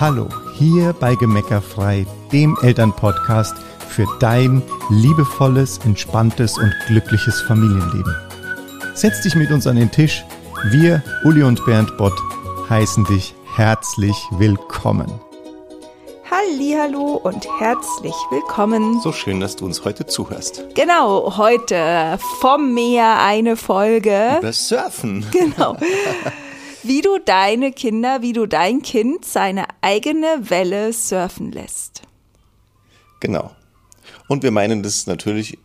Hallo, hier bei Gemeckerfrei, dem Elternpodcast für dein liebevolles, entspanntes und glückliches Familienleben. Setz dich mit uns an den Tisch. Wir, Uli und Bernd Bott, heißen dich herzlich willkommen. Hallo und herzlich willkommen. So schön, dass du uns heute zuhörst. Genau, heute vom Meer eine Folge. Über Surfen. Genau. Wie du deine Kinder, wie du dein Kind seine eigene Welle surfen lässt. Genau. Und wir meinen das natürlich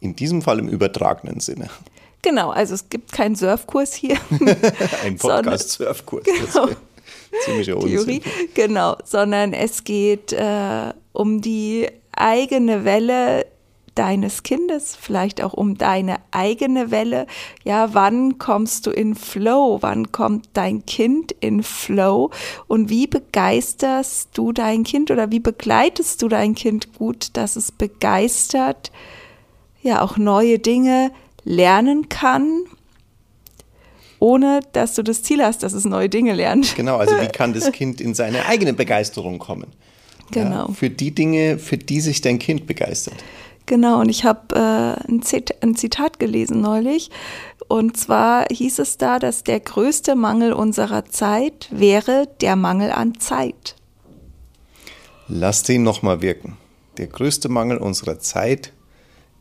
in diesem Fall im übertragenen Sinne. Genau, also es gibt keinen Surfkurs hier. Ein Podcast-Surfkurs. Genau. Ziemlicher Unsinn. Theorie, genau, sondern es geht äh, um die eigene Welle deines Kindes, vielleicht auch um deine eigene Welle. Ja, wann kommst du in Flow? Wann kommt dein Kind in Flow? Und wie begeisterst du dein Kind oder wie begleitest du dein Kind gut, dass es begeistert, ja, auch neue Dinge lernen kann ohne dass du das Ziel hast, dass es neue Dinge lernt. Genau, also wie kann das Kind in seine eigene Begeisterung kommen? Genau. Ja, für die Dinge, für die sich dein Kind begeistert. Genau, und ich habe äh, ein, ein Zitat gelesen neulich. Und zwar hieß es da, dass der größte Mangel unserer Zeit wäre der Mangel an Zeit. Lass den nochmal wirken. Der größte Mangel unserer Zeit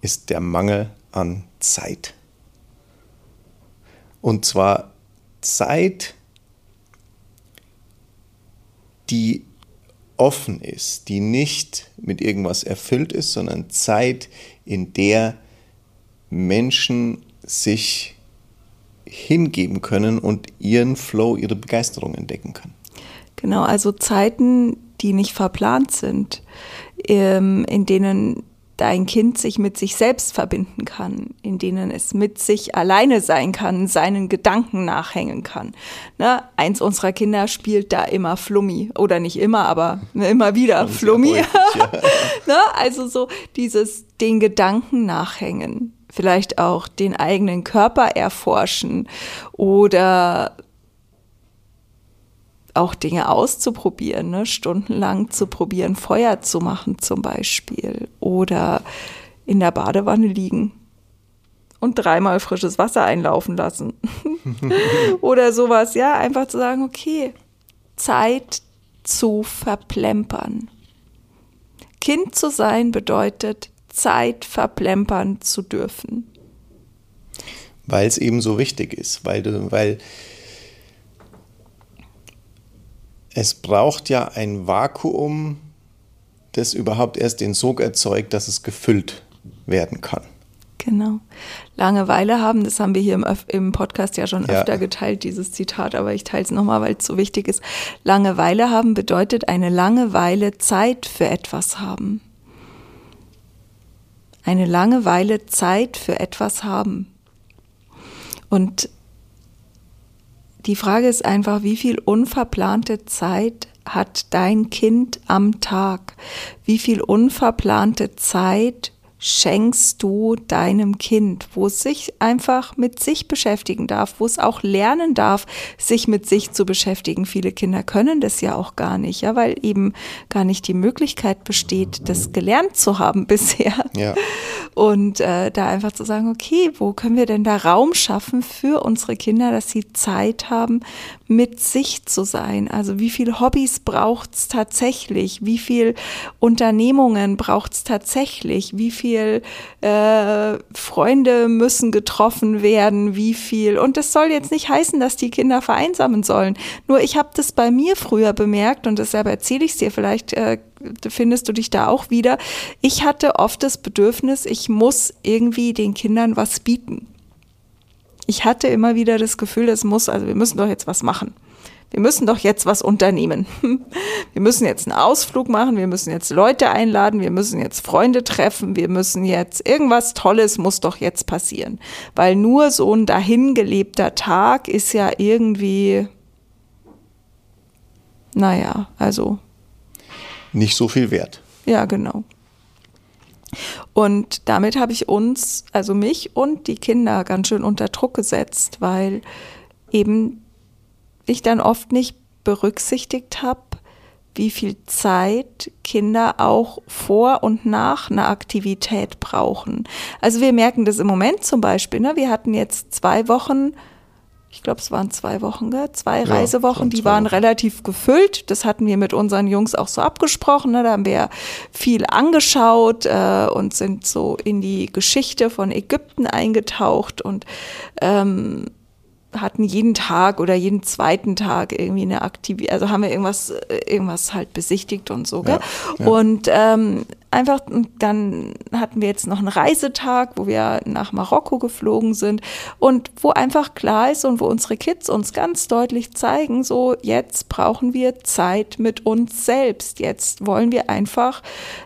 ist der Mangel an Zeit. Und zwar Zeit, die offen ist, die nicht mit irgendwas erfüllt ist, sondern Zeit, in der Menschen sich hingeben können und ihren Flow, ihre Begeisterung entdecken können. Genau, also Zeiten, die nicht verplant sind, ähm, in denen dein Kind sich mit sich selbst verbinden kann, in denen es mit sich alleine sein kann, seinen Gedanken nachhängen kann. Ne? Eins unserer Kinder spielt da immer Flummi oder nicht immer, aber immer wieder Flummi. Häufig, ja. ne? Also so dieses den Gedanken nachhängen, vielleicht auch den eigenen Körper erforschen oder auch Dinge auszuprobieren, ne? stundenlang zu probieren, Feuer zu machen zum Beispiel oder in der Badewanne liegen und dreimal frisches Wasser einlaufen lassen oder sowas, ja, einfach zu sagen, okay, Zeit zu verplempern. Kind zu sein bedeutet Zeit verplempern zu dürfen. Weil es eben so wichtig ist, weil du, weil es braucht ja ein Vakuum, das überhaupt erst den Sog erzeugt, dass es gefüllt werden kann. Genau. Langeweile haben, das haben wir hier im, im Podcast ja schon ja. öfter geteilt, dieses Zitat, aber ich teile es nochmal, weil es so wichtig ist. Langeweile haben bedeutet eine Langeweile Zeit für etwas haben. Eine Langeweile Zeit für etwas haben. Und die Frage ist einfach, wie viel unverplante Zeit hat dein Kind am Tag? Wie viel unverplante Zeit schenkst du deinem Kind, wo es sich einfach mit sich beschäftigen darf, wo es auch lernen darf, sich mit sich zu beschäftigen. Viele Kinder können das ja auch gar nicht, ja, weil eben gar nicht die Möglichkeit besteht, das gelernt zu haben bisher. Ja. Und äh, da einfach zu sagen, okay, wo können wir denn da Raum schaffen für unsere Kinder, dass sie Zeit haben, mit sich zu sein? Also wie viel Hobbys braucht es tatsächlich? Wie viel Unternehmungen braucht es tatsächlich? Wie viel äh, Freunde müssen getroffen werden? Wie viel? Und das soll jetzt nicht heißen, dass die Kinder vereinsamen sollen. Nur ich habe das bei mir früher bemerkt und deshalb erzähle ich es dir vielleicht. Äh, findest du dich da auch wieder. Ich hatte oft das Bedürfnis, ich muss irgendwie den Kindern was bieten. Ich hatte immer wieder das Gefühl, es muss, also wir müssen doch jetzt was machen. Wir müssen doch jetzt was unternehmen. Wir müssen jetzt einen Ausflug machen, wir müssen jetzt Leute einladen, wir müssen jetzt Freunde treffen, wir müssen jetzt irgendwas Tolles muss doch jetzt passieren. Weil nur so ein dahingelebter Tag ist ja irgendwie, naja, also nicht so viel wert. Ja, genau. Und damit habe ich uns, also mich und die Kinder ganz schön unter Druck gesetzt, weil eben ich dann oft nicht berücksichtigt habe, wie viel Zeit Kinder auch vor und nach einer Aktivität brauchen. Also wir merken das im Moment zum Beispiel. Ne? Wir hatten jetzt zwei Wochen ich glaube, es waren zwei Wochen, gell? zwei ja, Reisewochen, die waren Wochen. relativ gefüllt. Das hatten wir mit unseren Jungs auch so abgesprochen. Ne? Da haben wir viel angeschaut äh, und sind so in die Geschichte von Ägypten eingetaucht und ähm, hatten jeden Tag oder jeden zweiten Tag irgendwie eine Aktivität, also haben wir irgendwas, irgendwas halt besichtigt und so. Gell? Ja, ja. Und ähm, einfach, dann hatten wir jetzt noch einen Reisetag, wo wir nach Marokko geflogen sind und wo einfach klar ist und wo unsere Kids uns ganz deutlich zeigen, so jetzt brauchen wir Zeit mit uns selbst. Jetzt wollen wir einfach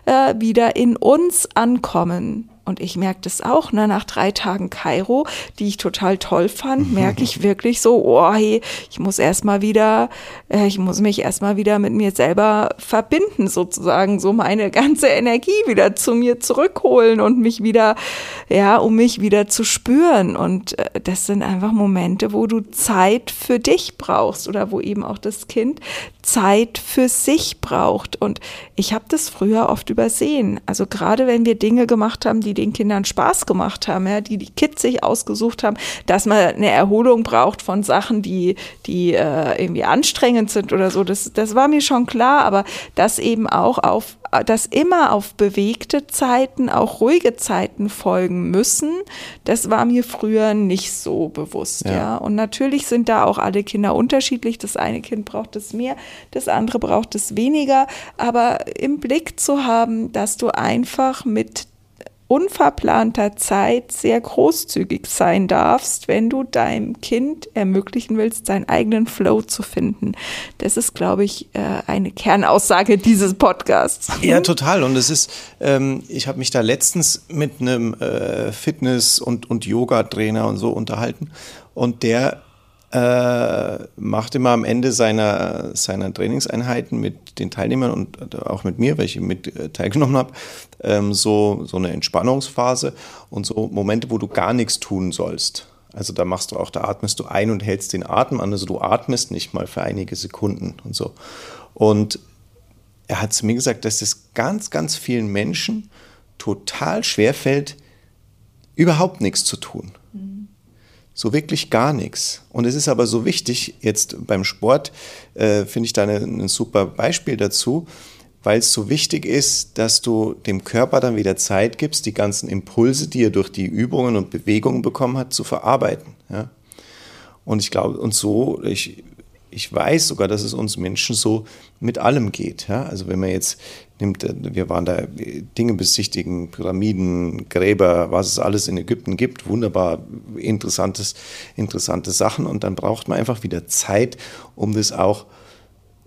äh, wieder in uns ankommen. Und ich merke das auch, ne, nach drei Tagen Kairo, die ich total toll fand, merke ich wirklich so, oh hey, ich muss erstmal wieder, äh, ich muss mich erstmal wieder mit mir selber verbinden, sozusagen, so meine ganze Energie wieder zu mir zurückholen und mich wieder, ja, um mich wieder zu spüren. Und äh, das sind einfach Momente, wo du Zeit für dich brauchst oder wo eben auch das Kind Zeit für sich braucht. Und ich habe das früher oft übersehen. Also gerade wenn wir Dinge gemacht haben, die den Kindern Spaß gemacht haben, ja, die die Kids sich ausgesucht haben, dass man eine Erholung braucht von Sachen, die, die äh, irgendwie anstrengend sind oder so, das, das war mir schon klar, aber das eben auch auf dass immer auf bewegte Zeiten auch ruhige Zeiten folgen müssen, das war mir früher nicht so bewusst. Ja. ja. Und natürlich sind da auch alle Kinder unterschiedlich. Das eine Kind braucht es mehr, das andere braucht es weniger. Aber im Blick zu haben, dass du einfach mit unverplanter Zeit sehr großzügig sein darfst, wenn du deinem Kind ermöglichen willst, seinen eigenen Flow zu finden. Das ist, glaube ich, äh, eine Kernaussage dieses Podcasts. Ja, total. Und es ist, ähm, ich habe mich da letztens mit einem äh, Fitness- und, und Yoga-Trainer und so unterhalten. Und der äh, macht immer am Ende seiner, seiner Trainingseinheiten mit den Teilnehmern und auch mit mir, weil ich mit äh, teilgenommen habe, ähm, so, so eine Entspannungsphase und so Momente, wo du gar nichts tun sollst. Also da machst du auch, da atmest du ein und hältst den Atem an. Also du atmest nicht mal für einige Sekunden und so. Und er hat zu mir gesagt, dass es ganz, ganz vielen Menschen total schwer fällt, überhaupt nichts zu tun. So wirklich gar nichts. Und es ist aber so wichtig, jetzt beim Sport äh, finde ich da ein super Beispiel dazu, weil es so wichtig ist, dass du dem Körper dann wieder Zeit gibst, die ganzen Impulse, die er durch die Übungen und Bewegungen bekommen hat, zu verarbeiten. Ja? Und ich glaube, und so, ich, ich weiß sogar, dass es uns Menschen so mit allem geht. Ja? Also wenn man jetzt nimmt, äh, wir waren da Dinge besichtigen, Pyramiden, Gräber, was es alles in Ägypten gibt, wunderbar interessantes, interessante Sachen. Und dann braucht man einfach wieder Zeit, um das auch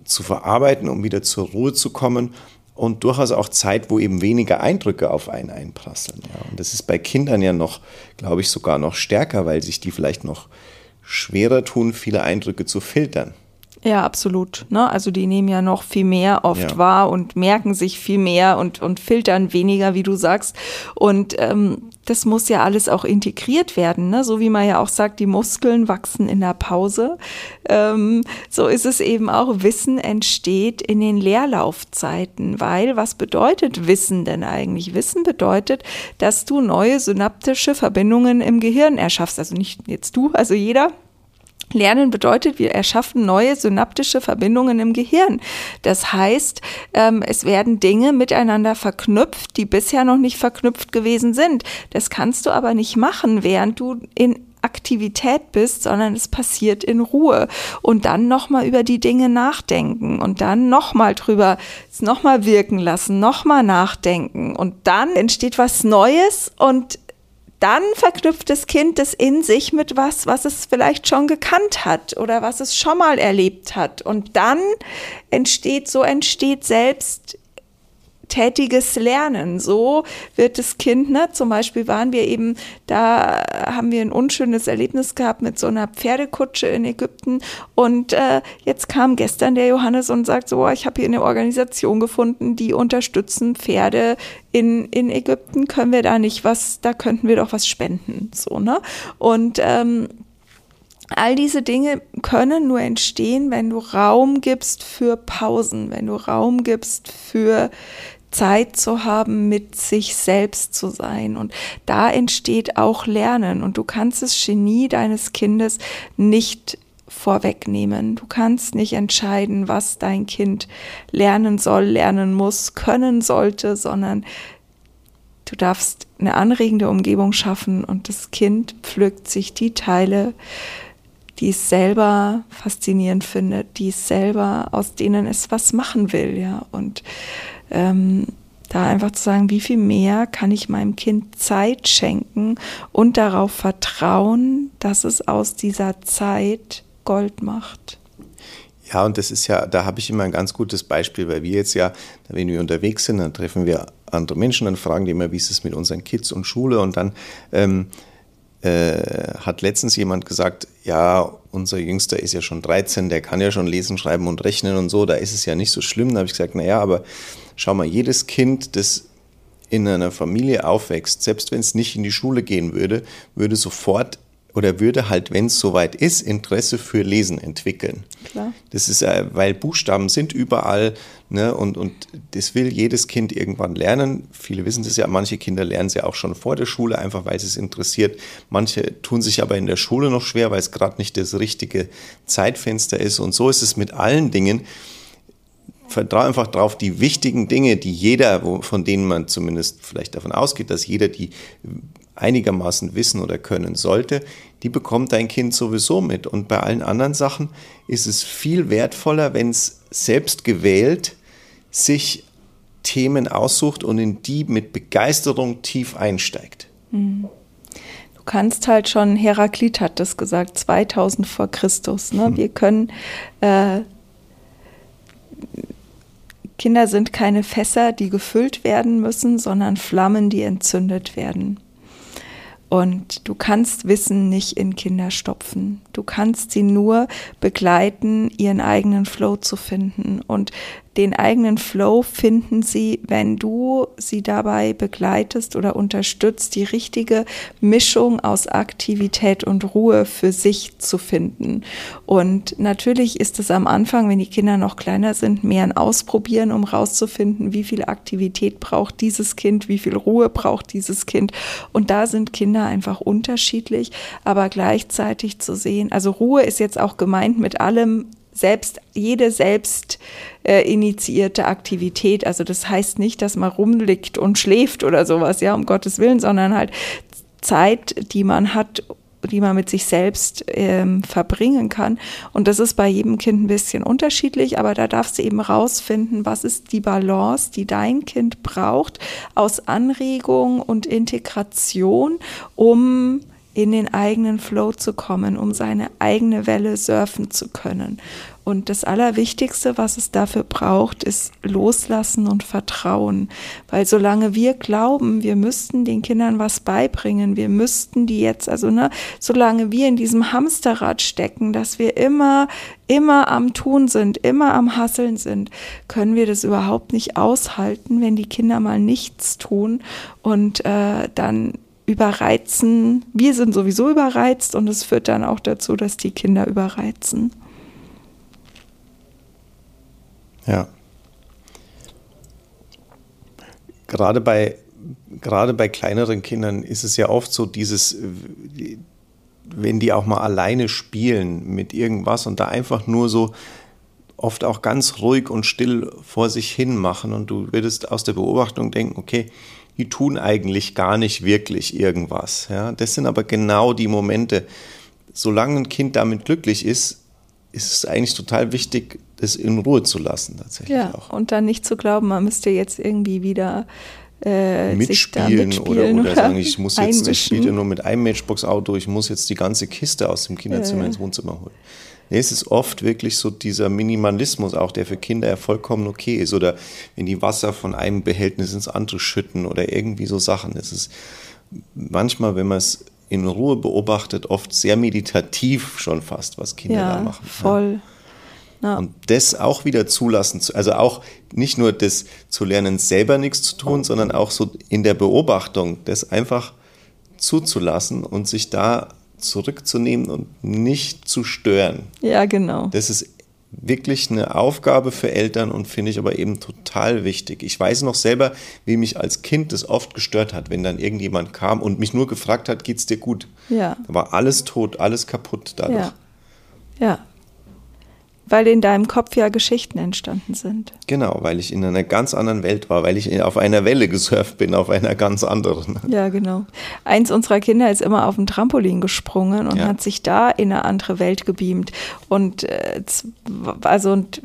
zu verarbeiten, um wieder zur Ruhe zu kommen und durchaus auch Zeit, wo eben weniger Eindrücke auf einen einprasseln. Ja. Und das ist bei Kindern ja noch, glaube ich, sogar noch stärker, weil sich die vielleicht noch schwerer tun, viele Eindrücke zu filtern. Ja, absolut. Ne? Also die nehmen ja noch viel mehr oft ja. wahr und merken sich viel mehr und, und filtern weniger, wie du sagst. Und ähm, das muss ja alles auch integriert werden. Ne? So wie man ja auch sagt, die Muskeln wachsen in der Pause. Ähm, so ist es eben auch, Wissen entsteht in den Leerlaufzeiten. Weil was bedeutet Wissen denn eigentlich? Wissen bedeutet, dass du neue synaptische Verbindungen im Gehirn erschaffst. Also nicht jetzt du, also jeder Lernen bedeutet, wir erschaffen neue synaptische Verbindungen im Gehirn. Das heißt, ähm, es werden Dinge miteinander verknüpft, die bisher noch nicht verknüpft gewesen sind. Das kannst du aber nicht machen, während du in Aktivität bist, sondern es passiert in Ruhe und dann nochmal über die Dinge nachdenken und dann nochmal drüber, es nochmal wirken lassen, nochmal nachdenken und dann entsteht was Neues und dann verknüpft das Kind das in sich mit was, was es vielleicht schon gekannt hat oder was es schon mal erlebt hat. Und dann entsteht, so entsteht selbst tätiges Lernen. So wird das Kind, ne, zum Beispiel waren wir eben, da haben wir ein unschönes Erlebnis gehabt mit so einer Pferdekutsche in Ägypten und äh, jetzt kam gestern der Johannes und sagt so, ich habe hier eine Organisation gefunden, die unterstützen Pferde in, in Ägypten, können wir da nicht was, da könnten wir doch was spenden, so, ne? Und ähm, all diese Dinge können nur entstehen, wenn du Raum gibst für Pausen, wenn du Raum gibst für Zeit zu haben, mit sich selbst zu sein. Und da entsteht auch Lernen. Und du kannst das Genie deines Kindes nicht vorwegnehmen. Du kannst nicht entscheiden, was dein Kind lernen soll, lernen muss, können sollte, sondern du darfst eine anregende Umgebung schaffen und das Kind pflückt sich die Teile, die es selber faszinierend findet, die es selber, aus denen es was machen will, ja. Und ähm, da einfach zu sagen, wie viel mehr kann ich meinem Kind Zeit schenken und darauf vertrauen, dass es aus dieser Zeit Gold macht. Ja, und das ist ja, da habe ich immer ein ganz gutes Beispiel, weil wir jetzt ja, wenn wir unterwegs sind, dann treffen wir andere Menschen, dann fragen die immer, wie ist es mit unseren Kids und Schule und dann ähm, äh, hat letztens jemand gesagt, ja, unser Jüngster ist ja schon 13, der kann ja schon lesen, schreiben und rechnen und so, da ist es ja nicht so schlimm. Da habe ich gesagt, naja, aber schau mal, jedes Kind, das in einer Familie aufwächst, selbst wenn es nicht in die Schule gehen würde, würde sofort oder würde halt, wenn es soweit ist, Interesse für Lesen entwickeln. Klar. Das ist, äh, weil Buchstaben sind überall ne, und, und das will jedes Kind irgendwann lernen. Viele wissen das ja, manche Kinder lernen sie auch schon vor der Schule, einfach weil es interessiert. Manche tun sich aber in der Schule noch schwer, weil es gerade nicht das richtige Zeitfenster ist. Und so ist es mit allen Dingen. Vertraue einfach darauf, die wichtigen Dinge, die jeder, von denen man zumindest vielleicht davon ausgeht, dass jeder die einigermaßen wissen oder können sollte, die bekommt dein Kind sowieso mit. Und bei allen anderen Sachen ist es viel wertvoller, wenn es selbst gewählt sich Themen aussucht und in die mit Begeisterung tief einsteigt. Mhm. Du kannst halt schon, Heraklit hat das gesagt, 2000 vor Christus. Ne? Mhm. Wir können, äh, Kinder sind keine Fässer, die gefüllt werden müssen, sondern Flammen, die entzündet werden. Und du kannst Wissen nicht in Kinder stopfen. Du kannst sie nur begleiten, ihren eigenen Flow zu finden. Und den eigenen Flow finden sie, wenn du sie dabei begleitest oder unterstützt, die richtige Mischung aus Aktivität und Ruhe für sich zu finden. Und natürlich ist es am Anfang, wenn die Kinder noch kleiner sind, mehr ein Ausprobieren, um rauszufinden, wie viel Aktivität braucht dieses Kind, wie viel Ruhe braucht dieses Kind. Und da sind Kinder einfach unterschiedlich, aber gleichzeitig zu sehen, also Ruhe ist jetzt auch gemeint mit allem, selbst, jede selbst äh, initiierte Aktivität. Also das heißt nicht, dass man rumliegt und schläft oder sowas, ja, um Gottes Willen, sondern halt Zeit, die man hat, die man mit sich selbst ähm, verbringen kann. Und das ist bei jedem Kind ein bisschen unterschiedlich, aber da darfst du eben rausfinden, was ist die Balance, die dein Kind braucht aus Anregung und Integration, um in den eigenen Flow zu kommen, um seine eigene Welle surfen zu können. Und das Allerwichtigste, was es dafür braucht, ist Loslassen und Vertrauen. Weil solange wir glauben, wir müssten den Kindern was beibringen, wir müssten die jetzt, also ne, solange wir in diesem Hamsterrad stecken, dass wir immer, immer am Tun sind, immer am Hasseln sind, können wir das überhaupt nicht aushalten, wenn die Kinder mal nichts tun und äh, dann überreizen. Wir sind sowieso überreizt und es führt dann auch dazu, dass die Kinder überreizen. Ja. Gerade bei, gerade bei kleineren Kindern ist es ja oft so, dieses, wenn die auch mal alleine spielen mit irgendwas und da einfach nur so oft auch ganz ruhig und still vor sich hin machen und du würdest aus der Beobachtung denken, okay, die tun eigentlich gar nicht wirklich irgendwas. Ja? Das sind aber genau die Momente, solange ein Kind damit glücklich ist, ist es eigentlich total wichtig, das in Ruhe zu lassen tatsächlich ja, auch. Und dann nicht zu glauben, man müsste jetzt irgendwie wieder äh, mitspielen, mitspielen, oder, oder, sagen, ich muss jetzt, spielt ja nur mit einem Matchbox-Auto, ich muss jetzt die ganze Kiste aus dem Kinderzimmer äh. ins Wohnzimmer holen. Nee, es ist oft wirklich so dieser Minimalismus auch, der für Kinder ja vollkommen okay ist. Oder wenn die Wasser von einem Behältnis ins andere schütten oder irgendwie so Sachen. Es ist manchmal, wenn man es in Ruhe beobachtet, oft sehr meditativ schon fast, was Kinder ja, da machen. Voll. Ja. Und das auch wieder zulassen, also auch nicht nur das zu lernen, selber nichts zu tun, sondern auch so in der Beobachtung, das einfach zuzulassen und sich da zurückzunehmen und nicht zu stören. Ja, genau. Das ist wirklich eine Aufgabe für Eltern und finde ich aber eben total wichtig. Ich weiß noch selber, wie mich als Kind das oft gestört hat, wenn dann irgendjemand kam und mich nur gefragt hat, geht's dir gut? Ja. Da war alles tot, alles kaputt dadurch. Ja. Ja. Weil in deinem Kopf ja Geschichten entstanden sind. Genau, weil ich in einer ganz anderen Welt war, weil ich auf einer Welle gesurft bin, auf einer ganz anderen. Ja, genau. Eins unserer Kinder ist immer auf dem Trampolin gesprungen und Ja. hat sich da in eine andere Welt gebeamt. Und äh, also und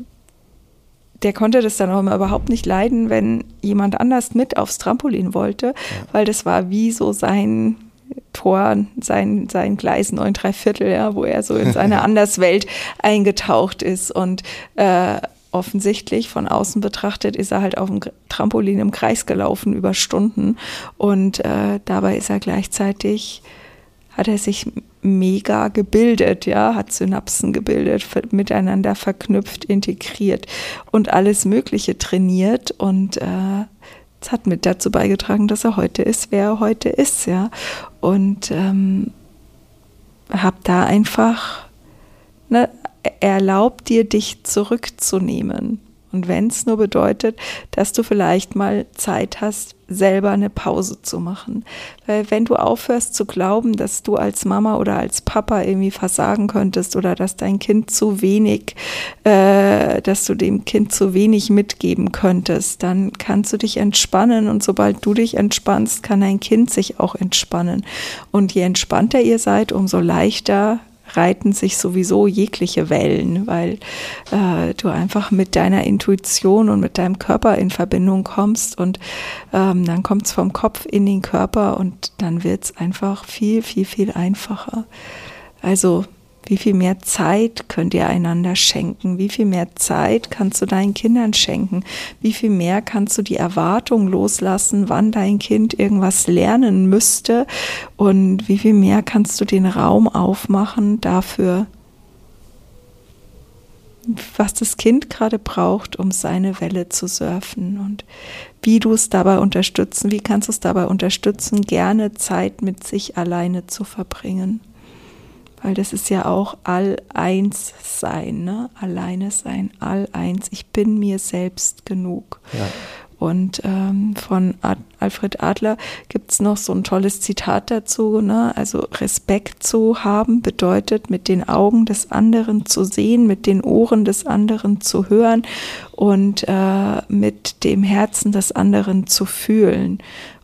der konnte das dann auch immer überhaupt nicht leiden, wenn jemand anders mit aufs Trampolin wollte, weil das war wie so sein Tor, sein, sein Gleis 9 3 Viertel, ja, wo er so in seine Anderswelt eingetaucht ist. Und äh, offensichtlich von außen betrachtet ist er halt auf dem Trampolin im Kreis gelaufen über Stunden. Und äh, dabei ist er gleichzeitig hat er sich mega gebildet, ja, hat Synapsen gebildet, miteinander verknüpft, integriert und alles Mögliche trainiert. Und äh, es hat mit dazu beigetragen, dass er heute ist, wer er heute ist, ja. Und ähm, hab da einfach, ne, erlaubt dir, dich zurückzunehmen. Und wenn es nur bedeutet, dass du vielleicht mal Zeit hast, selber eine Pause zu machen. Weil wenn du aufhörst zu glauben, dass du als Mama oder als Papa irgendwie versagen könntest oder dass dein Kind zu wenig, äh, dass du dem Kind zu wenig mitgeben könntest, dann kannst du dich entspannen und sobald du dich entspannst, kann dein Kind sich auch entspannen. Und je entspannter ihr seid, umso leichter reiten sich sowieso jegliche Wellen, weil äh, du einfach mit deiner Intuition und mit deinem Körper in Verbindung kommst und ähm, dann kommt es vom Kopf in den Körper und dann wird es einfach viel, viel, viel einfacher. Also wie viel mehr Zeit könnt ihr einander schenken? Wie viel mehr Zeit kannst du deinen Kindern schenken? Wie viel mehr kannst du die Erwartung loslassen, wann dein Kind irgendwas lernen müsste? Und wie viel mehr kannst du den Raum aufmachen dafür, was das Kind gerade braucht, um seine Welle zu surfen und wie du es dabei unterstützen, wie kannst du es dabei unterstützen, gerne Zeit mit sich alleine zu verbringen. Weil das ist ja auch all-eins sein, ne? Alleine sein, all-eins. Ich bin mir selbst genug. Ja. Und ähm, von Ad Alfred Adler gibt es noch so ein tolles Zitat dazu. Ne? Also Respekt zu haben bedeutet, mit den Augen des anderen zu sehen, mit den Ohren des anderen zu hören und äh, mit dem Herzen des anderen zu fühlen.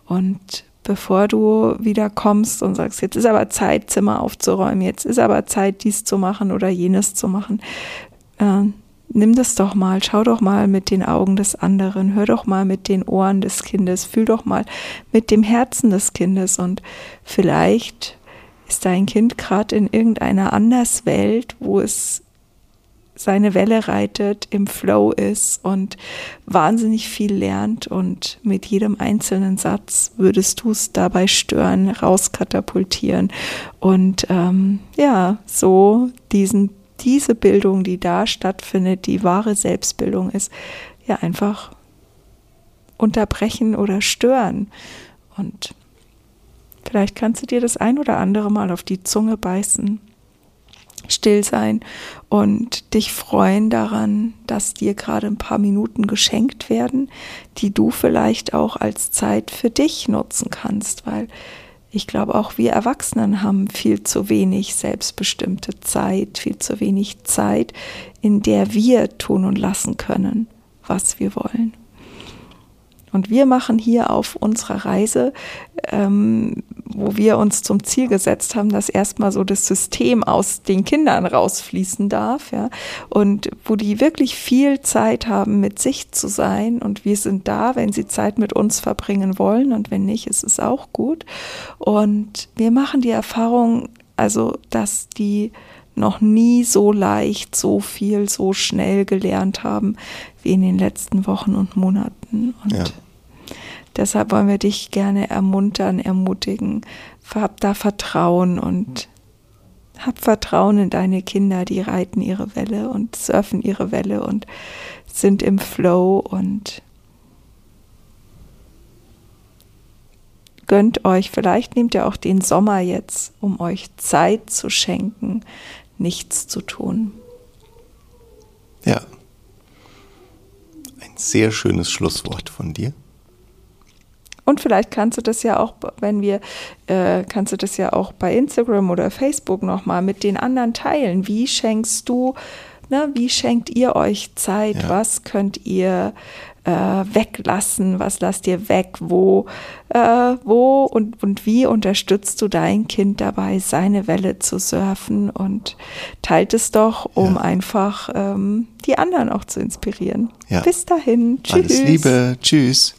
Und bevor du wieder kommst und sagst, jetzt ist aber Zeit, Zimmer aufzuräumen, jetzt ist aber Zeit, dies zu machen oder jenes zu machen, äh, nimm das doch mal, schau doch mal mit den Augen des anderen, hör doch mal mit den Ohren des Kindes, fühl doch mal mit dem Herzen des Kindes und vielleicht ist dein Kind gerade in irgendeiner Anderswelt, wo es seine Welle reitet, im Flow ist und wahnsinnig viel lernt und mit jedem einzelnen Satz würdest du es dabei stören, rauskatapultieren und ähm, ja, so diesen diese Bildung, die da stattfindet, die wahre Selbstbildung ist, ja einfach unterbrechen oder stören. Und vielleicht kannst du dir das ein oder andere Mal auf die Zunge beißen, still sein und dich freuen daran, dass dir gerade ein paar Minuten geschenkt werden, die du vielleicht auch als Zeit für dich nutzen kannst, weil ich glaube, auch wir Erwachsenen haben viel zu wenig selbstbestimmte Zeit, viel zu wenig Zeit, in der wir tun und lassen können, was wir wollen. Und wir machen hier auf unserer Reise, ähm, wo wir uns zum Ziel gesetzt haben, dass erstmal so das System aus den Kindern rausfließen darf, ja, und wo die wirklich viel Zeit haben, mit sich zu sein. Und wir sind da, wenn sie Zeit mit uns verbringen wollen. Und wenn nicht, ist es auch gut. Und wir machen die Erfahrung, also, dass die noch nie so leicht, so viel, so schnell gelernt haben wie in den letzten Wochen und Monaten. Und Ja. deshalb wollen wir dich gerne ermuntern, ermutigen. Hab da Vertrauen und hab Vertrauen in deine Kinder, die reiten ihre Welle und surfen ihre Welle und sind im Flow und gönnt euch, vielleicht nehmt ihr auch den Sommer jetzt, um euch Zeit zu schenken, nichts zu tun. Ja. Ein sehr schönes Schlusswort von dir. Und vielleicht kannst du das ja auch, wenn wir, äh, kannst du das ja auch bei Instagram oder Facebook nochmal mit den anderen teilen. Wie schenkst du, ne, wie schenkt ihr euch Zeit? Ja. Was könnt ihr äh, weglassen? Was lasst ihr weg? Wo, äh, wo und, und wie unterstützt du dein Kind dabei, seine Welle zu surfen? Und teilt es doch, um ja. einfach ähm, die anderen auch zu inspirieren. Ja. Bis dahin. Tschüss. Alles Liebe. Tschüss.